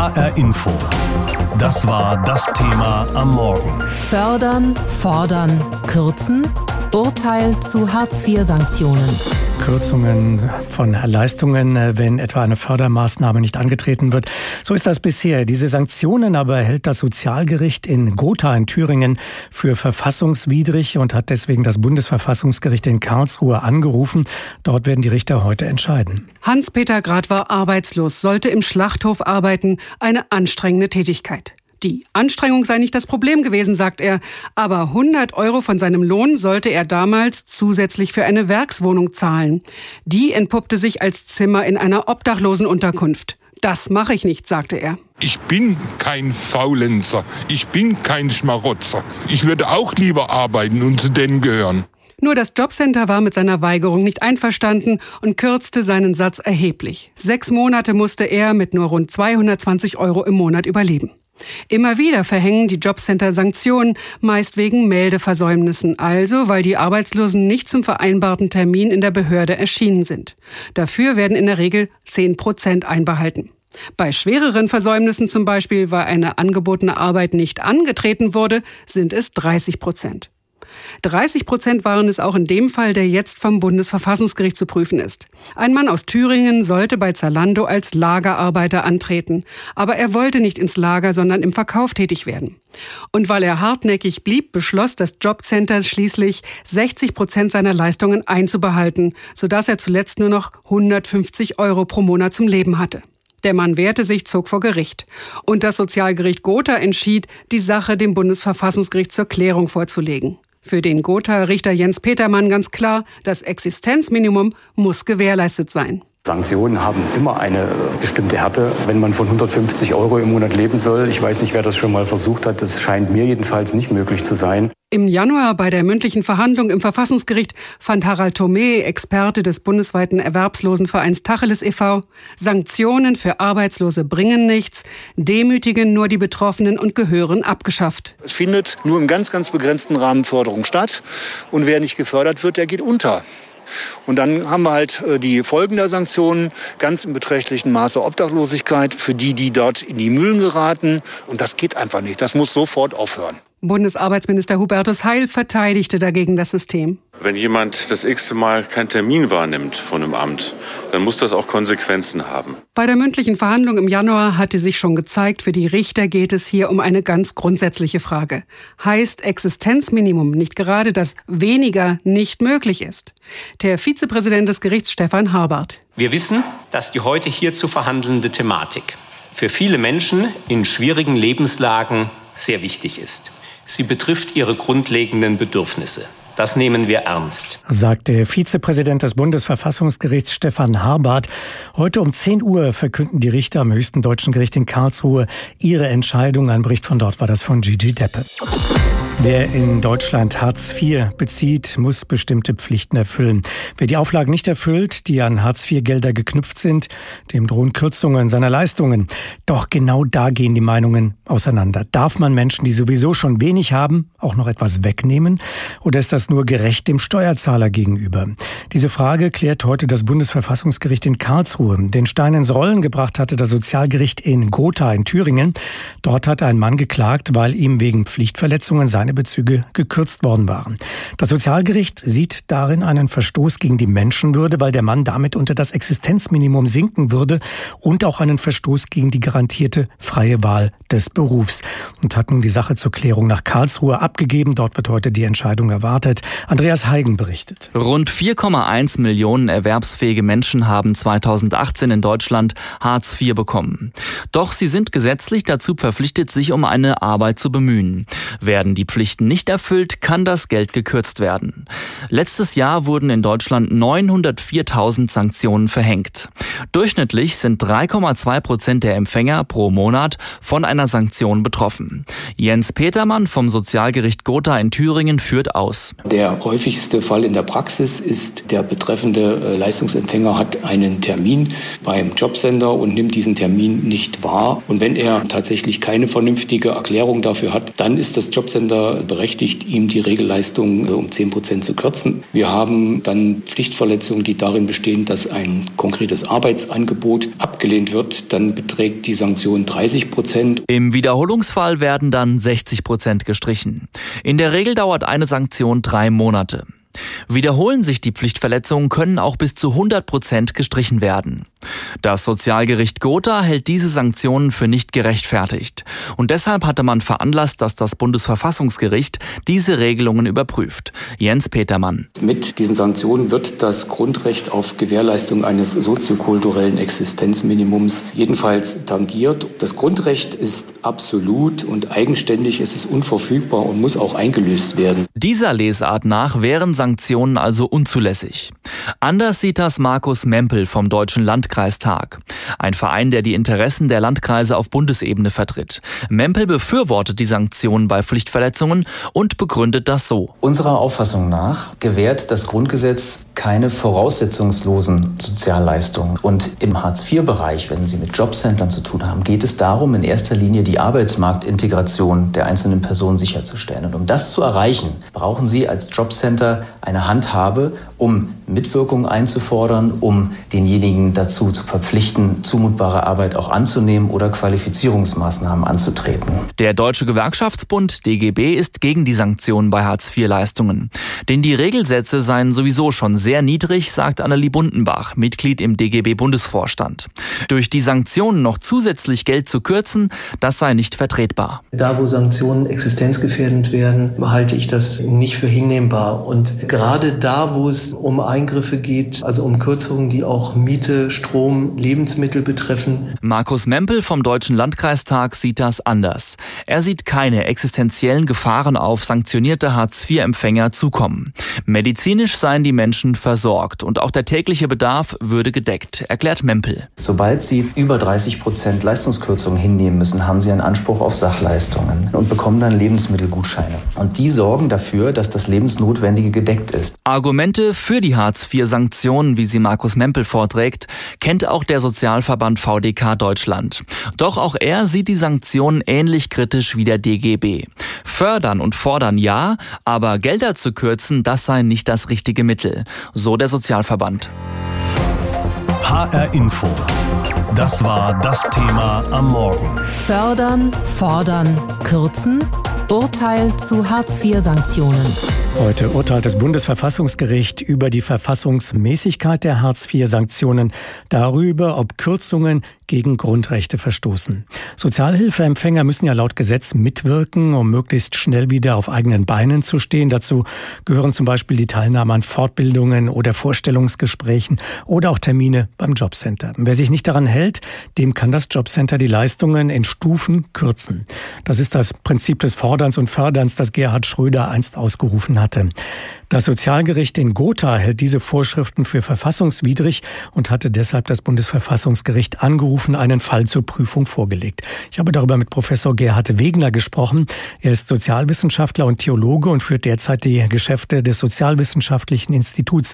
HR Info. Das war das Thema am Morgen. Fördern, fordern, kürzen. Urteil zu Hartz-IV-Sanktionen. Kürzungen von Leistungen, äh, wenn etwa eine Fördermaßnahme nicht angetreten wird. So ist das bisher. Diese Sanktionen aber hält das Sozialgericht in Gotha in Thüringen für verfassungswidrig und hat deswegen das Bundesverfassungsgericht in Karlsruhe angerufen. Dort werden die Richter heute entscheiden. Hans-Peter Grad war arbeitslos, sollte im Schlachthof arbeiten, eine anstrengende Tätigkeit. Die Anstrengung sei nicht das Problem gewesen, sagt er, aber 100 Euro von seinem Lohn sollte er damals zusätzlich für eine Werkswohnung zahlen. Die entpuppte sich als Zimmer in einer Obdachlosenunterkunft. Das mache ich nicht, sagte er. Ich bin kein Faulenzer, ich bin kein Schmarotzer. Ich würde auch lieber arbeiten und zu denen gehören. Nur das Jobcenter war mit seiner Weigerung nicht einverstanden und kürzte seinen Satz erheblich. Sechs Monate musste er mit nur rund 220 Euro im Monat überleben. Immer wieder verhängen die Jobcenter Sanktionen, meist wegen Meldeversäumnissen, also weil die Arbeitslosen nicht zum vereinbarten Termin in der Behörde erschienen sind. Dafür werden in der Regel 10 Prozent einbehalten. Bei schwereren Versäumnissen zum Beispiel, weil eine angebotene Arbeit nicht angetreten wurde, sind es 30 Prozent. 30 Prozent waren es auch in dem Fall, der jetzt vom Bundesverfassungsgericht zu prüfen ist. Ein Mann aus Thüringen sollte bei Zalando als Lagerarbeiter antreten. Aber er wollte nicht ins Lager, sondern im Verkauf tätig werden. Und weil er hartnäckig blieb, beschloss das Jobcenter schließlich, 60 Prozent seiner Leistungen einzubehalten, sodass er zuletzt nur noch 150 Euro pro Monat zum Leben hatte. Der Mann wehrte sich, zog vor Gericht. Und das Sozialgericht Gotha entschied, die Sache dem Bundesverfassungsgericht zur Klärung vorzulegen. Für den Gotha-Richter Jens Petermann ganz klar, das Existenzminimum muss gewährleistet sein. Sanktionen haben immer eine bestimmte Härte, wenn man von 150 Euro im Monat leben soll. Ich weiß nicht, wer das schon mal versucht hat. Das scheint mir jedenfalls nicht möglich zu sein. Im Januar bei der mündlichen Verhandlung im Verfassungsgericht fand Harald Thome, Experte des bundesweiten Erwerbslosenvereins Tacheles e.V., Sanktionen für Arbeitslose bringen nichts, demütigen nur die Betroffenen und gehören abgeschafft. Es findet nur im ganz, ganz begrenzten Rahmen Förderung statt. Und wer nicht gefördert wird, der geht unter. Und dann haben wir halt äh, die Folgen der Sanktionen, ganz im beträchtlichen Maße Obdachlosigkeit für die, die dort in die Mühlen geraten. Und das geht einfach nicht. Das muss sofort aufhören. Bundesarbeitsminister Hubertus Heil verteidigte dagegen das System. Wenn jemand das x Mal keinen Termin wahrnimmt von einem Amt, dann muss das auch Konsequenzen haben. Bei der mündlichen Verhandlung im Januar hatte sich schon gezeigt, für die Richter geht es hier um eine ganz grundsätzliche Frage. Heißt Existenzminimum nicht gerade, dass weniger nicht möglich ist? Der Vizepräsident des Gerichts Stefan Harbart. Wir wissen, dass die heute hier zu verhandelnde Thematik für viele Menschen in schwierigen Lebenslagen sehr wichtig ist. Sie betrifft ihre grundlegenden Bedürfnisse. Das nehmen wir ernst. Sagt der Vizepräsident des Bundesverfassungsgerichts Stefan Harbart. Heute um 10 Uhr verkünden die Richter am höchsten deutschen Gericht in Karlsruhe ihre Entscheidung. Ein Bericht von dort war das von Gigi Deppe. Wer in Deutschland Hartz IV bezieht, muss bestimmte Pflichten erfüllen. Wer die Auflagen nicht erfüllt, die an Hartz IV-Gelder geknüpft sind, dem drohen Kürzungen seiner Leistungen. Doch genau da gehen die Meinungen auseinander. Darf man Menschen, die sowieso schon wenig haben, auch noch etwas wegnehmen? Oder ist das nur gerecht dem Steuerzahler gegenüber? Diese Frage klärt heute das Bundesverfassungsgericht in Karlsruhe. Den Stein ins Rollen gebracht hatte das Sozialgericht in Gotha in Thüringen. Dort hat ein Mann geklagt, weil ihm wegen Pflichtverletzungen seine Bezüge gekürzt worden waren. Das Sozialgericht sieht darin einen Verstoß gegen die Menschenwürde, weil der Mann damit unter das Existenzminimum sinken würde und auch einen Verstoß gegen die garantierte freie Wahl des Berufs und hat nun die Sache zur Klärung nach Karlsruhe abgegeben. Dort wird heute die Entscheidung erwartet. Andreas Heigen berichtet. Rund 4,1 Millionen erwerbsfähige Menschen haben 2018 in Deutschland Hartz IV bekommen. Doch sie sind gesetzlich dazu verpflichtet, sich um eine Arbeit zu bemühen. Werden die Pflichten nicht erfüllt, kann das Geld gekürzt werden. Letztes Jahr wurden in Deutschland 904.000 Sanktionen verhängt. Durchschnittlich sind 3,2 Prozent der Empfänger pro Monat von einer Sanktion betroffen. Jens Petermann vom Sozialgericht Gotha in Thüringen führt aus. Der häufigste Fall in der Praxis ist, der betreffende äh, Leistungsempfänger hat einen Termin beim Jobcenter und nimmt diesen Termin nicht wahr. Und wenn er tatsächlich keine vernünftige Erklärung dafür hat, dann ist das Jobcenter Berechtigt, ihm die Regelleistung äh, um 10 Prozent zu kürzen. Wir haben dann Pflichtverletzungen, die darin bestehen, dass ein konkretes Arbeitsangebot abgelehnt wird. Dann beträgt die Sanktion 30 Prozent. Im Wiederholungsfall werden dann 60 Prozent gestrichen. In der Regel dauert eine Sanktion drei Monate. Wiederholen sich die Pflichtverletzungen, können auch bis zu 100 Prozent gestrichen werden. Das Sozialgericht Gotha hält diese Sanktionen für nicht gerechtfertigt. Und deshalb hatte man veranlasst, dass das Bundesverfassungsgericht diese Regelungen überprüft. Jens Petermann. Mit diesen Sanktionen wird das Grundrecht auf Gewährleistung eines soziokulturellen Existenzminimums jedenfalls tangiert. Das Grundrecht ist absolut und eigenständig, es ist unverfügbar und muss auch eingelöst werden. Dieser Lesart nach wären Sanktionen also unzulässig. Anders sieht das Markus Mempel vom Deutschen Landkreistag. Ein Verein, der die Interessen der Landkreise auf Bundesebene vertritt. Mempel befürwortet die Sanktionen bei Pflichtverletzungen und begründet das so. Unserer Auffassung nach gewährt das Grundgesetz keine voraussetzungslosen Sozialleistungen. Und im Hartz-IV-Bereich, wenn Sie mit Jobcentern zu tun haben, geht es darum, in erster Linie die Arbeitsmarktintegration der einzelnen Personen sicherzustellen. Und um das zu erreichen, brauchen Sie als Jobcenter eine Handhabe, um Mitwirkung einzufordern, um denjenigen dazu zu verpflichten, zumutbare Arbeit auch anzunehmen oder Qualifizierungsmaßnahmen anzutreten. Der Deutsche Gewerkschaftsbund DGB ist gegen die Sanktionen bei Hartz-IV-Leistungen. Denn die Regelsätze seien sowieso schon sehr niedrig, sagt Annelie Bundenbach, Mitglied im DGB-Bundesvorstand. Durch die Sanktionen noch zusätzlich Geld zu kürzen, das sei nicht vertretbar. Da, wo Sanktionen existenzgefährdend werden, halte ich das nicht für hinnehmbar. Und gerade da, wo es um Eingriffe geht, also um Kürzungen, die auch Miete, Strom, Lebensmittel betreffen. Markus Mempel vom Deutschen Landkreistag sieht das anders. Er sieht keine existenziellen Gefahren auf sanktionierte Hartz-IV-Empfänger zukommen. Medizinisch seien die Menschen versorgt und auch der tägliche Bedarf würde gedeckt, erklärt Mempel. Sobald sie über 30 Prozent Leistungskürzungen hinnehmen müssen, haben sie einen Anspruch auf Sachleistungen und bekommen dann Lebensmittelgutscheine. Und die sorgen dafür, dass das Lebensnotwendige gedeckt ist. Argumente für die Hartz-IV-Sanktionen, wie sie Markus Mempel vorträgt, kennt auch der Sozialverband VDK Deutschland. Doch auch er sieht die Sanktionen ähnlich kritisch wie der DGB. Fördern und fordern ja, aber Gelder zu kürzen, das sei nicht das richtige Mittel, so der Sozialverband. HR Info. Das war das Thema am Morgen. Fördern, fordern, kürzen. Urteil zu Hartz-IV-Sanktionen. Heute urteilt das Bundesverfassungsgericht über die Verfassungsmäßigkeit der Hartz-IV-Sanktionen, darüber, ob Kürzungen gegen Grundrechte verstoßen. Sozialhilfeempfänger müssen ja laut Gesetz mitwirken, um möglichst schnell wieder auf eigenen Beinen zu stehen. Dazu gehören zum Beispiel die Teilnahme an Fortbildungen oder Vorstellungsgesprächen oder auch Termine beim Jobcenter. Wer sich nicht daran hält, dem kann das Jobcenter die Leistungen in Stufen kürzen. Das ist das Prinzip des Forderns und Förderns, das Gerhard Schröder einst ausgerufen hatte. Das Sozialgericht in Gotha hält diese Vorschriften für verfassungswidrig und hatte deshalb das Bundesverfassungsgericht angerufen, einen Fall zur Prüfung vorgelegt. Ich habe darüber mit Professor Gerhard Wegner gesprochen. Er ist Sozialwissenschaftler und Theologe und führt derzeit die Geschäfte des Sozialwissenschaftlichen Instituts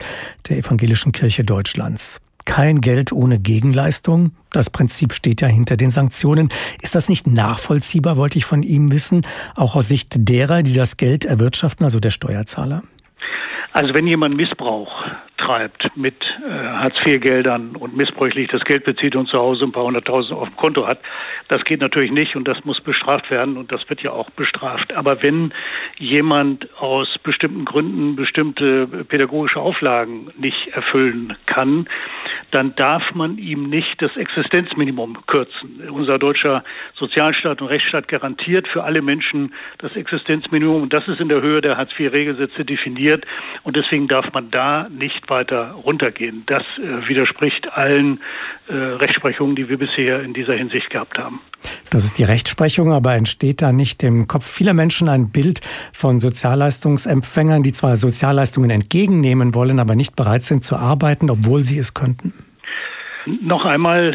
der Evangelischen Kirche Deutschlands kein Geld ohne Gegenleistung. Das Prinzip steht ja hinter den Sanktionen. Ist das nicht nachvollziehbar, wollte ich von ihm wissen, auch aus Sicht derer, die das Geld erwirtschaften, also der Steuerzahler? Also wenn jemand Missbrauch treibt mit äh, Hartz-IV-Geldern und missbräuchlich das Geld bezieht und zu Hause ein paar hunderttausend auf dem Konto hat, das geht natürlich nicht und das muss bestraft werden und das wird ja auch bestraft. Aber wenn jemand aus bestimmten Gründen bestimmte pädagogische Auflagen nicht erfüllen kann, dann darf man ihm nicht das Existenzminimum kürzen. Unser deutscher Sozialstaat und Rechtsstaat garantiert für alle Menschen das Existenzminimum und das ist in der Höhe der Hartz-IV-Regelsätze definiert und deswegen darf man da nicht weiter runtergehen. Das äh, widerspricht allen äh, Rechtsprechungen, die wir bisher in dieser Hinsicht gehabt haben. Das ist die Rechtsprechung, aber entsteht da nicht im Kopf vieler Menschen ein Bild von Sozialleistungsempfängern, die zwar Sozialleistungen entgegennehmen wollen, aber nicht bereit sind zu arbeiten, obwohl sie es könnten? Noch einmal,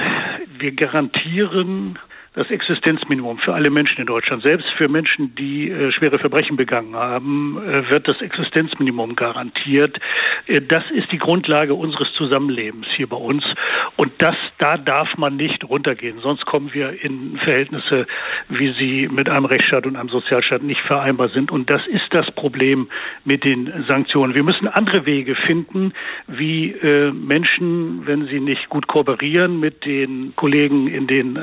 wir garantieren das Existenzminimum für alle Menschen in Deutschland. Selbst für Menschen, die äh, schwere Verbrechen begangen haben, äh, wird das Existenzminimum garantiert. Äh, das ist die Grundlage unseres Zusammenlebens hier bei uns. Und das, da darf man nicht runtergehen. Sonst kommen wir in Verhältnisse, wie sie mit einem Rechtsstaat und einem Sozialstaat nicht vereinbar sind. Und das ist das Problem mit den Sanktionen. Wir müssen andere Wege finden, wie Menschen, wenn sie nicht gut kooperieren mit den Kollegen in den äh,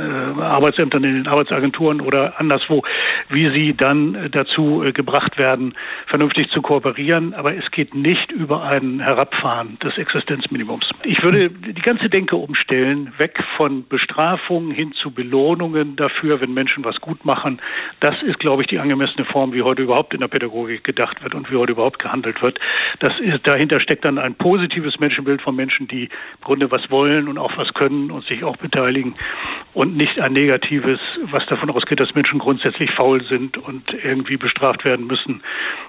Arbeitsämtern, in den Arbeitsagenturen oder anderswo, wie sie dann äh, dazu äh, gebracht werden, vernünftig zu kooperieren. Aber es geht nicht über ein Herabfahren des Existenzminimums. Ich würde die ganze Denke umstellen, weg von Bestrafungen hin zu Belohnungen dafür, wenn Menschen was gut machen. Das ist, glaube ich, die angemessene Form, wie heute überhaupt in der Pädagogik gedacht wird und wie heute überhaupt gehandelt wird. Das ist, dahinter steckt dann ein positives Menschenbild von Menschen, die im Grunde was wollen und auch was können und sich auch beteiligen und nicht ein negatives, was davon ausgeht, dass Menschen grundsätzlich faul sind und irgendwie bestraft werden müssen,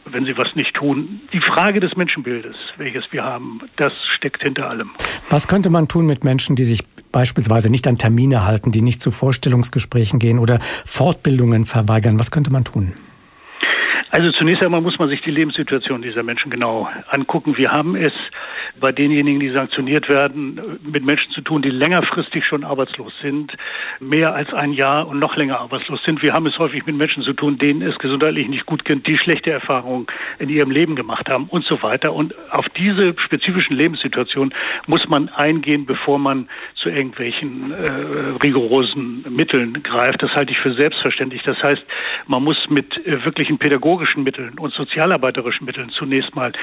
wenn sie was nicht tun. Die Frage des Menschenbildes, welches wir haben, das steckt hinter allem. Was könnte man tun mit Menschen, die sich beispielsweise nicht an Termine halten, die nicht zu Vorstellungsgesprächen gehen oder Fortbildungen verweigern? Was könnte man tun? Also zunächst einmal muss man sich die Lebenssituation dieser Menschen genau angucken. Wir haben es bei denjenigen, die sanktioniert werden, mit Menschen zu tun, die längerfristig schon arbeitslos sind, mehr als ein Jahr und noch länger arbeitslos sind. Wir haben es häufig mit Menschen zu tun, denen es gesundheitlich nicht gut geht, die schlechte Erfahrungen in ihrem Leben gemacht haben und so weiter. Und auf diese spezifischen Lebenssituationen muss man eingehen, bevor man zu irgendwelchen äh, rigorosen Mitteln greift. Das halte ich für selbstverständlich. Das heißt, man muss mit äh, wirklichen pädagogischen Mitteln und sozialarbeiterischen Mitteln zunächst mal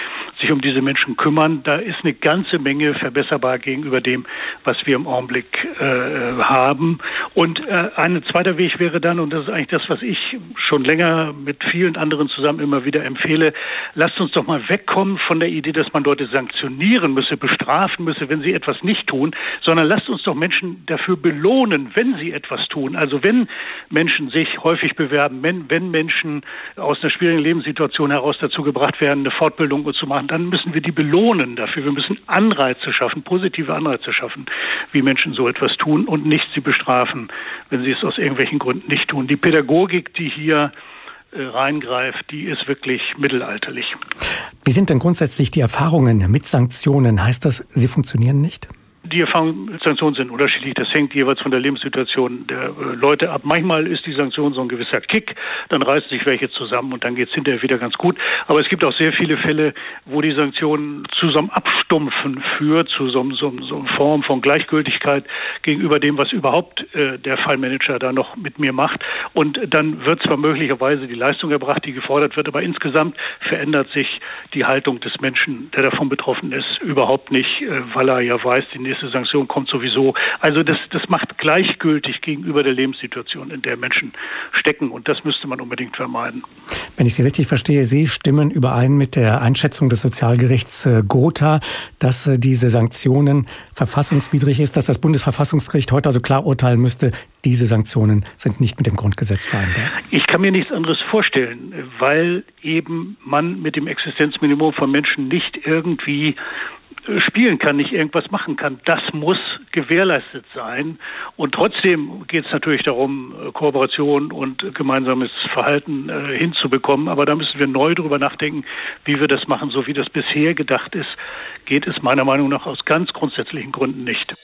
sich um diese Menschen kümmern. Da ist eine ganze Menge verbesserbar gegenüber dem, was wir im Augenblick äh, haben. Und äh, ein zweiter Weg wäre dann, und das ist eigentlich das, was ich schon länger mit vielen anderen zusammen immer wieder empfehle, lasst uns doch mal wegkommen von der Idee, dass man Leute sanktionieren müsse, bestrafen müsse, wenn sie etwas nicht tun, sondern lasst uns doch Menschen dafür belohnen, wenn sie etwas tun. Also wenn Menschen sich häufig bewerben, wenn, wenn Menschen aus einer schwierigen Lebenssituation heraus dazu gebracht werden, eine Fortbildung zu machen, dann müssen wir die belohnen dafür. Wir müssen Anreize schaffen, positive Anreize schaffen, wie Menschen so etwas tun und nicht sie bestrafen, wenn sie es aus irgendwelchen Gründen nicht tun. Die Pädagogik, die hier äh, reingreift, die ist wirklich mittelalterlich. Wie sind denn grundsätzlich die Erfahrungen mit Sanktionen? Heißt das, sie funktionieren nicht? Die Sanktionen sind unterschiedlich. Das hängt jeweils von der Lebenssituation der äh, Leute ab. Manchmal ist die Sanktion so ein gewisser Kick, dann reißen sich welche zusammen und dann geht es hinterher wieder ganz gut. Aber es gibt auch sehr viele Fälle, wo die Sanktionen zu so einem Abstumpfen führt, zu so, so, so einer Form von Gleichgültigkeit gegenüber dem, was überhaupt äh, der Fallmanager da noch mit mir macht. Und dann wird zwar möglicherweise die Leistung erbracht, die gefordert wird, aber insgesamt verändert sich die Haltung des Menschen, der davon betroffen ist, überhaupt nicht, äh, weil er ja weiß, die nächste Sanktion kommt sowieso. Also das, das macht gleichgültig gegenüber der Lebenssituation, in der Menschen stecken. Und das müsste man unbedingt vermeiden. Wenn ich Sie richtig verstehe, Sie stimmen überein mit der Einschätzung des Sozialgerichts äh, Gotha, dass äh, diese Sanktionen verfassungswidrig ist, dass das Bundesverfassungsgericht heute also klar urteilen müsste, diese Sanktionen sind nicht mit dem Grundgesetz vereinbar. Ich kann mir nichts anderes vorstellen, weil eben man mit dem Existenzminimum von Menschen nicht irgendwie spielen kann, nicht irgendwas machen kann. Das muss gewährleistet sein. Und trotzdem geht es natürlich darum, Kooperation und gemeinsames Verhalten äh, hinzubekommen. Aber da müssen wir neu darüber nachdenken, wie wir das machen. So wie das bisher gedacht ist, geht es meiner Meinung nach aus ganz grundsätzlichen Gründen nicht.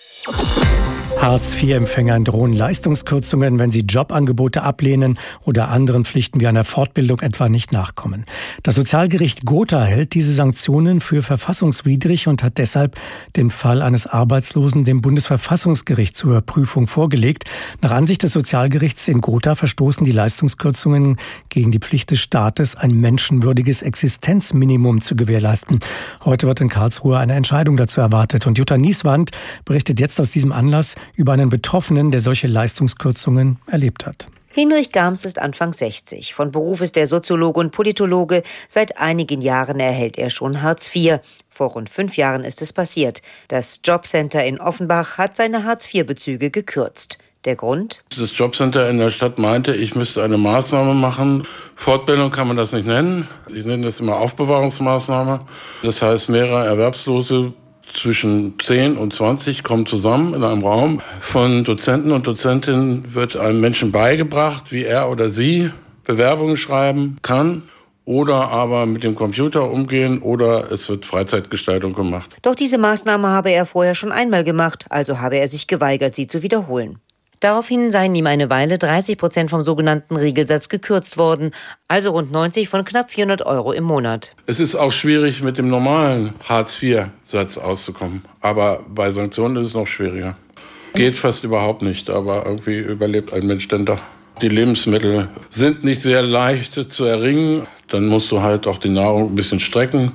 Hartz-IV-Empfängern drohen Leistungskürzungen, wenn sie Jobangebote ablehnen oder anderen Pflichten wie einer Fortbildung etwa nicht nachkommen. Das Sozialgericht Gotha hält diese Sanktionen für verfassungswidrig und hat deshalb den Fall eines Arbeitslosen dem Bundesverfassungsgericht zur Prüfung vorgelegt. Nach Ansicht des Sozialgerichts in Gotha verstoßen die Leistungskürzungen gegen die Pflicht des Staates, ein menschenwürdiges Existenzminimum zu gewährleisten. Heute wird in Karlsruhe eine Entscheidung dazu erwartet. Und Jutta Nieswand berichtet jetzt aus diesem Anlass über einen Betroffenen, der solche Leistungskürzungen erlebt hat. Hinrich Gams ist Anfang 60. Von Beruf ist er Soziologe und Politologe. Seit einigen Jahren erhält er schon Hartz IV. Vor rund fünf Jahren ist es passiert. Das Jobcenter in Offenbach hat seine Hartz IV-Bezüge gekürzt. Der Grund? Das Jobcenter in der Stadt meinte, ich müsste eine Maßnahme machen. Fortbildung kann man das nicht nennen. Ich nenne das immer Aufbewahrungsmaßnahme. Das heißt, mehrere Erwerbslose zwischen 10 und 20 kommen zusammen in einem Raum. Von Dozenten und Dozentinnen wird einem Menschen beigebracht, wie er oder sie Bewerbungen schreiben kann oder aber mit dem Computer umgehen oder es wird Freizeitgestaltung gemacht. Doch diese Maßnahme habe er vorher schon einmal gemacht, also habe er sich geweigert, sie zu wiederholen. Daraufhin seien ihm eine Weile 30 Prozent vom sogenannten Regelsatz gekürzt worden, also rund 90 von knapp 400 Euro im Monat. Es ist auch schwierig, mit dem normalen Hartz-IV-Satz auszukommen. Aber bei Sanktionen ist es noch schwieriger. Geht fast überhaupt nicht, aber irgendwie überlebt ein Mensch denn doch. Die Lebensmittel sind nicht sehr leicht zu erringen. Dann musst du halt auch die Nahrung ein bisschen strecken.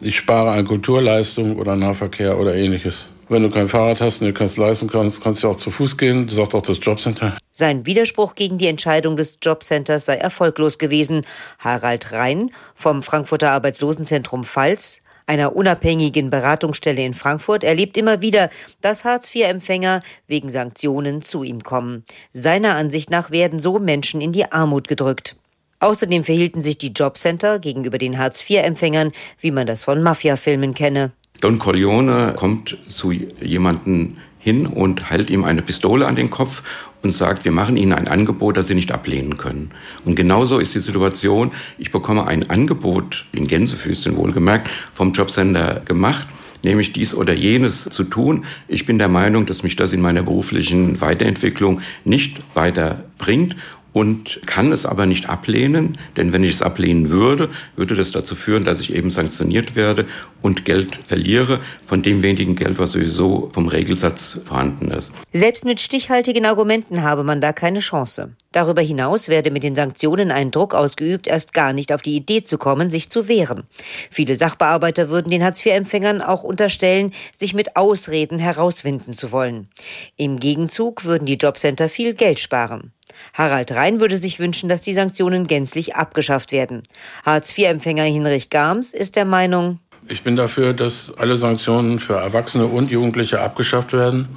Ich spare an Kulturleistung oder Nahverkehr oder ähnliches. Wenn du kein Fahrrad hast und dir keins leisten kannst, kannst du auch zu Fuß gehen. Das sagt auch das Jobcenter. Sein Widerspruch gegen die Entscheidung des Jobcenters sei erfolglos gewesen. Harald Rhein vom Frankfurter Arbeitslosenzentrum Pfalz einer unabhängigen Beratungsstelle in Frankfurt erlebt immer wieder, dass Hartz-IV-Empfänger wegen Sanktionen zu ihm kommen. Seiner Ansicht nach werden so Menschen in die Armut gedrückt. Außerdem verhielten sich die Jobcenter gegenüber den Hartz-IV-Empfängern, wie man das von Mafia-Filmen kenne. Don Corleone kommt zu jemandem hin und hält ihm eine Pistole an den Kopf und sagt, wir machen Ihnen ein Angebot, das Sie nicht ablehnen können. Und genauso ist die Situation, ich bekomme ein Angebot, in Gänsefüßchen wohlgemerkt, vom Jobcenter gemacht, nämlich dies oder jenes zu tun. Ich bin der Meinung, dass mich das in meiner beruflichen Weiterentwicklung nicht weiterbringt und kann es aber nicht ablehnen, denn wenn ich es ablehnen würde, würde das dazu führen, dass ich eben sanktioniert werde und Geld verliere von dem wenigen Geld, was sowieso vom Regelsatz vorhanden ist. Selbst mit stichhaltigen Argumenten habe man da keine Chance. Darüber hinaus werde mit den Sanktionen ein Druck ausgeübt, erst gar nicht auf die Idee zu kommen, sich zu wehren. Viele Sachbearbeiter würden den Hartz-IV-Empfängern auch unterstellen, sich mit Ausreden herauswinden zu wollen. Im Gegenzug würden die Jobcenter viel Geld sparen. Harald Rhein würde sich wünschen, dass die Sanktionen gänzlich abgeschafft werden. Hartz-IV-Empfänger Hinrich Garms ist der Meinung, ich bin dafür, dass alle Sanktionen für Erwachsene und Jugendliche abgeschafft werden,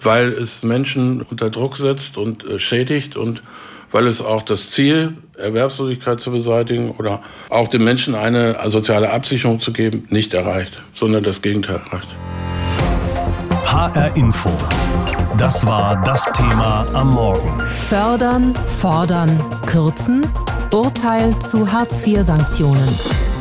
weil es Menschen unter Druck setzt und äh, schädigt und weil es auch das Ziel, Erwerbslosigkeit zu beseitigen oder auch den Menschen eine soziale Absicherung zu geben, nicht erreicht, sondern das Gegenteil erreicht. HR Info. Das war das Thema am Morgen. Fördern, fordern, kürzen. Urteil zu Hartz-IV-Sanktionen.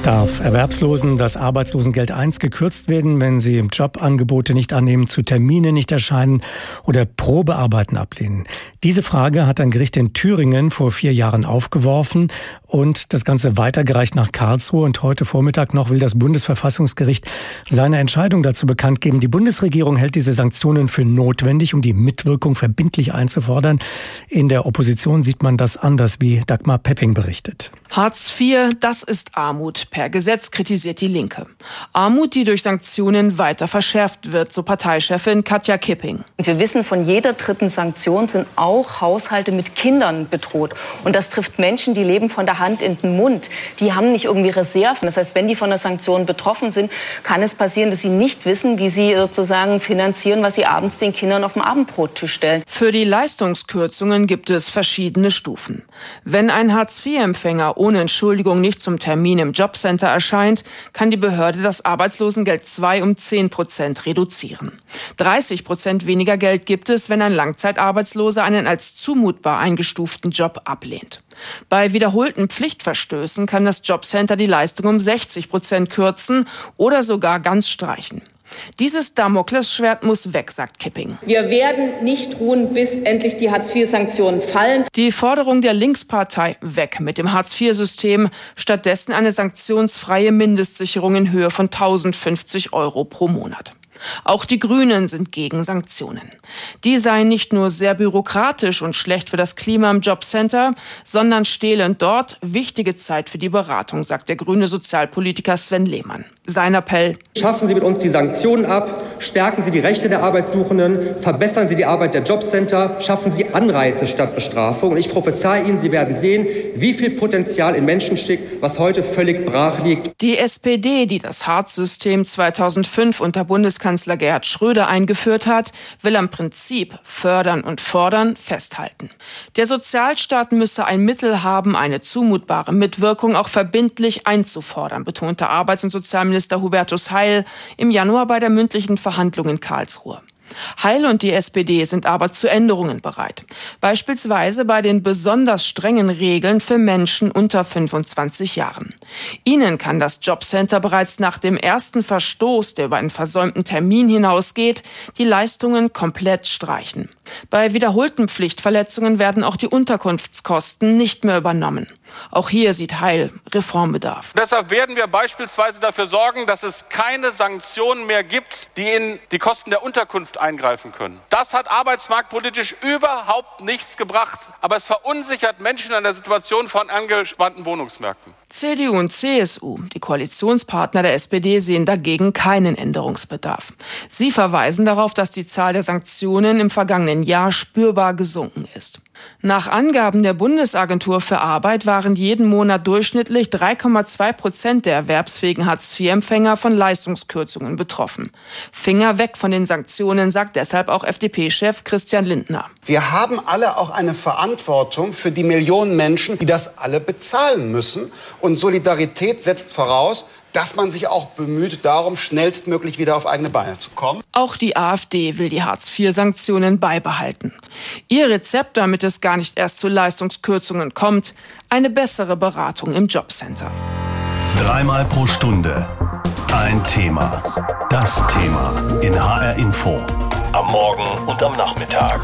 Darf Erwerbslosen das Arbeitslosengeld 1 gekürzt werden, wenn sie Jobangebote nicht annehmen, zu Terminen nicht erscheinen oder Probearbeiten ablehnen? Diese Frage hat ein Gericht in Thüringen vor vier Jahren aufgeworfen und das Ganze weitergereicht nach Karlsruhe. Und heute Vormittag noch will das Bundesverfassungsgericht seine Entscheidung dazu bekannt geben. Die Bundesregierung hält diese Sanktionen für notwendig, um die Mitwirkung verbindlich einzufordern. In der Opposition sieht man das anders, wie Dagmar Pepping berichtet. Hartz IV, das ist Armut. Per Gesetz kritisiert die Linke. Armut, die durch Sanktionen weiter verschärft wird, so Parteichefin Katja Kipping. Wir wissen, von jeder dritten Sanktion sind auch Haushalte mit Kindern bedroht. Und das trifft Menschen, die leben von der Hand in den Mund. Die haben nicht irgendwie Reserven. Das heißt, wenn die von der Sanktion betroffen sind, kann es passieren, dass sie nicht wissen, wie sie sozusagen finanzieren, was sie abends den Kindern auf dem Abendbrottisch stellen. Für die Leistungskürzungen gibt es verschiedene Stufen. Wenn ein Hartz-IV-Empfänger ohne Entschuldigung nicht zum Termin im Jobcenter erscheint, kann die Behörde das Arbeitslosengeld 2 um 10 Prozent reduzieren. 30 Prozent weniger Geld gibt es, wenn ein Langzeitarbeitsloser einen als zumutbar eingestuften Job ablehnt. Bei wiederholten Pflichtverstößen kann das Jobcenter die Leistung um 60 Prozent kürzen oder sogar ganz streichen. Dieses Damoklesschwert muss weg, sagt Kipping. Wir werden nicht ruhen, bis endlich die Hartz-IV-Sanktionen fallen. Die Forderung der Linkspartei weg mit dem Hartz-IV-System, stattdessen eine sanktionsfreie Mindestsicherung in Höhe von 1050 Euro pro Monat. Auch die Grünen sind gegen Sanktionen. Die seien nicht nur sehr bürokratisch und schlecht für das Klima im Jobcenter, sondern stehlen dort wichtige Zeit für die Beratung, sagt der grüne Sozialpolitiker Sven Lehmann. Sein Appell. Schaffen Sie mit uns die Sanktionen ab, stärken Sie die Rechte der Arbeitssuchenden, verbessern Sie die Arbeit der Jobcenter, schaffen Sie Anreize statt Bestrafung. Und ich prophezei Ihnen, Sie werden sehen, wie viel Potenzial in Menschen steckt, was heute völlig brach liegt. Die SPD, die das Hartz-System 2005 unter Bundeskanzler Bundeskanzler Gerhard Schröder eingeführt hat, will am Prinzip fördern und fordern festhalten. Der Sozialstaat müsse ein Mittel haben, eine zumutbare Mitwirkung auch verbindlich einzufordern, betonte Arbeits- und Sozialminister Hubertus Heil im Januar bei der mündlichen Verhandlung in Karlsruhe. Heil und die SPD sind aber zu Änderungen bereit. Beispielsweise bei den besonders strengen Regeln für Menschen unter 25 Jahren. Ihnen kann das Jobcenter bereits nach dem ersten Verstoß, der über einen versäumten Termin hinausgeht, die Leistungen komplett streichen. Bei wiederholten Pflichtverletzungen werden auch die Unterkunftskosten nicht mehr übernommen. Auch hier sieht Heil Reformbedarf. Deshalb werden wir beispielsweise dafür sorgen, dass es keine Sanktionen mehr gibt, die in die Kosten der Unterkunft eingreifen können. Das hat arbeitsmarktpolitisch überhaupt nichts gebracht, aber es verunsichert Menschen in der Situation von angespannten Wohnungsmärkten. CDU und CSU, die Koalitionspartner der SPD, sehen dagegen keinen Änderungsbedarf. Sie verweisen darauf, dass die Zahl der Sanktionen im vergangenen Jahr spürbar gesunken ist. Nach Angaben der Bundesagentur für Arbeit waren jeden Monat durchschnittlich 3,2 Prozent der erwerbsfähigen Hartz-IV-Empfänger von Leistungskürzungen betroffen. Finger weg von den Sanktionen, sagt deshalb auch FDP-Chef Christian Lindner. Wir haben alle auch eine Verantwortung für die Millionen Menschen, die das alle bezahlen müssen. Und Solidarität setzt voraus, dass man sich auch bemüht, darum schnellstmöglich wieder auf eigene Beine zu kommen. Auch die AfD will die Hartz-IV-Sanktionen beibehalten. Ihr Rezept, damit es gar nicht erst zu Leistungskürzungen kommt, eine bessere Beratung im Jobcenter. Dreimal pro Stunde ein Thema. Das Thema in HR Info. Am Morgen und am Nachmittag.